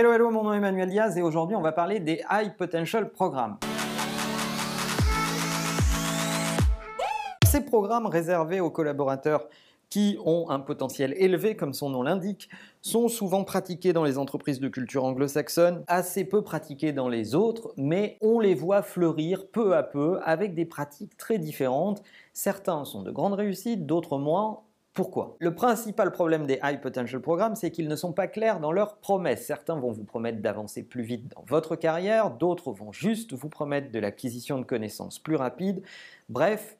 Hello, hello, mon nom est Emmanuel Diaz et aujourd'hui on va parler des High Potential Programmes. Ces programmes réservés aux collaborateurs qui ont un potentiel élevé, comme son nom l'indique, sont souvent pratiqués dans les entreprises de culture anglo-saxonne, assez peu pratiqués dans les autres, mais on les voit fleurir peu à peu avec des pratiques très différentes. Certains sont de grandes réussites, d'autres moins. Pourquoi? Le principal problème des High Potential Programmes, c'est qu'ils ne sont pas clairs dans leurs promesses. Certains vont vous promettre d'avancer plus vite dans votre carrière, d'autres vont juste vous promettre de l'acquisition de connaissances plus rapide. Bref,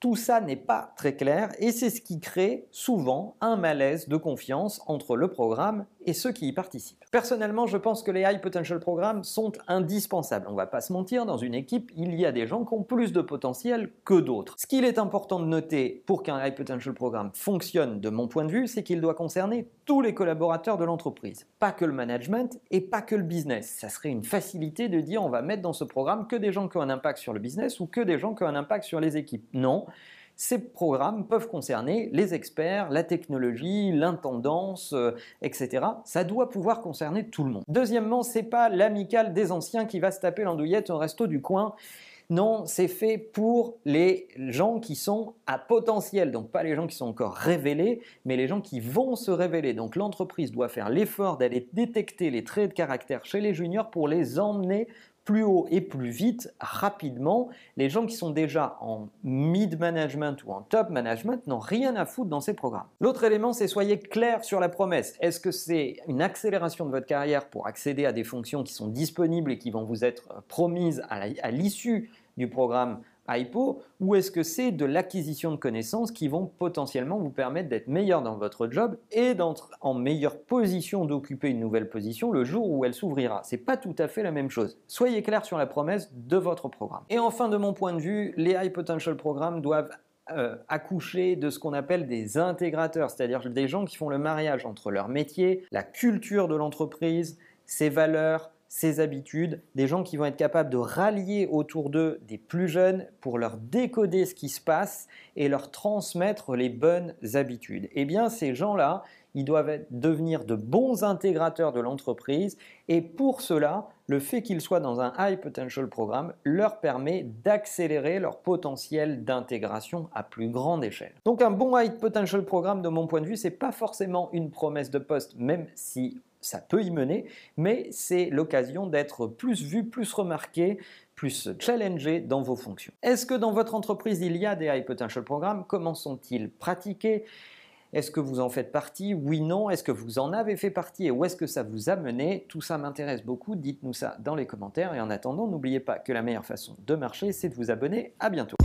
tout ça n'est pas très clair et c'est ce qui crée souvent un malaise de confiance entre le programme et ceux qui y participent. Personnellement, je pense que les High Potential Programmes sont indispensables. On ne va pas se mentir, dans une équipe, il y a des gens qui ont plus de potentiel que d'autres. Ce qu'il est important de noter pour qu'un High Potential Programme fonctionne de mon point de vue, c'est qu'il doit concerner tous les collaborateurs de l'entreprise, pas que le management et pas que le business. Ça serait une facilité de dire on va mettre dans ce programme que des gens qui ont un impact sur le business ou que des gens qui ont un impact sur les équipes. Non, ces programmes peuvent concerner les experts, la technologie, l'intendance, euh, etc. Ça doit pouvoir concerner tout le monde. Deuxièmement, c'est pas l'amical des anciens qui va se taper l'andouillette au resto du coin. Non, c'est fait pour les gens qui sont à potentiel, donc pas les gens qui sont encore révélés, mais les gens qui vont se révéler. Donc l'entreprise doit faire l'effort d'aller détecter les traits de caractère chez les juniors pour les emmener plus haut et plus vite, rapidement. Les gens qui sont déjà en mid-management ou en top management n'ont rien à foutre dans ces programmes. L'autre élément, c'est soyez clair sur la promesse. Est-ce que c'est une accélération de votre carrière pour accéder à des fonctions qui sont disponibles et qui vont vous être promises à l'issue du programme hypo ou est-ce que c'est de l'acquisition de connaissances qui vont potentiellement vous permettre d'être meilleur dans votre job et d'être en meilleure position d'occuper une nouvelle position le jour où elle s'ouvrira? C'est pas tout à fait la même chose. Soyez clair sur la promesse de votre programme. Et enfin, de mon point de vue, les high potential programmes doivent euh, accoucher de ce qu'on appelle des intégrateurs, c'est-à-dire des gens qui font le mariage entre leur métier, la culture de l'entreprise, ses valeurs, ses habitudes, des gens qui vont être capables de rallier autour d'eux des plus jeunes pour leur décoder ce qui se passe et leur transmettre les bonnes habitudes. Eh bien, ces gens-là, ils doivent devenir de bons intégrateurs de l'entreprise et pour cela, le fait qu'ils soient dans un high potential programme leur permet d'accélérer leur potentiel d'intégration à plus grande échelle. Donc un bon high potential programme de mon point de vue, c'est pas forcément une promesse de poste même si ça peut y mener, mais c'est l'occasion d'être plus vu, plus remarqué, plus challengé dans vos fonctions. Est-ce que dans votre entreprise il y a des high potential programmes? Comment sont-ils pratiqués? Est-ce que vous en faites partie? Oui, non. Est-ce que vous en avez fait partie et où est-ce que ça vous a mené? Tout ça m'intéresse beaucoup. Dites-nous ça dans les commentaires. Et en attendant, n'oubliez pas que la meilleure façon de marcher, c'est de vous abonner. À bientôt.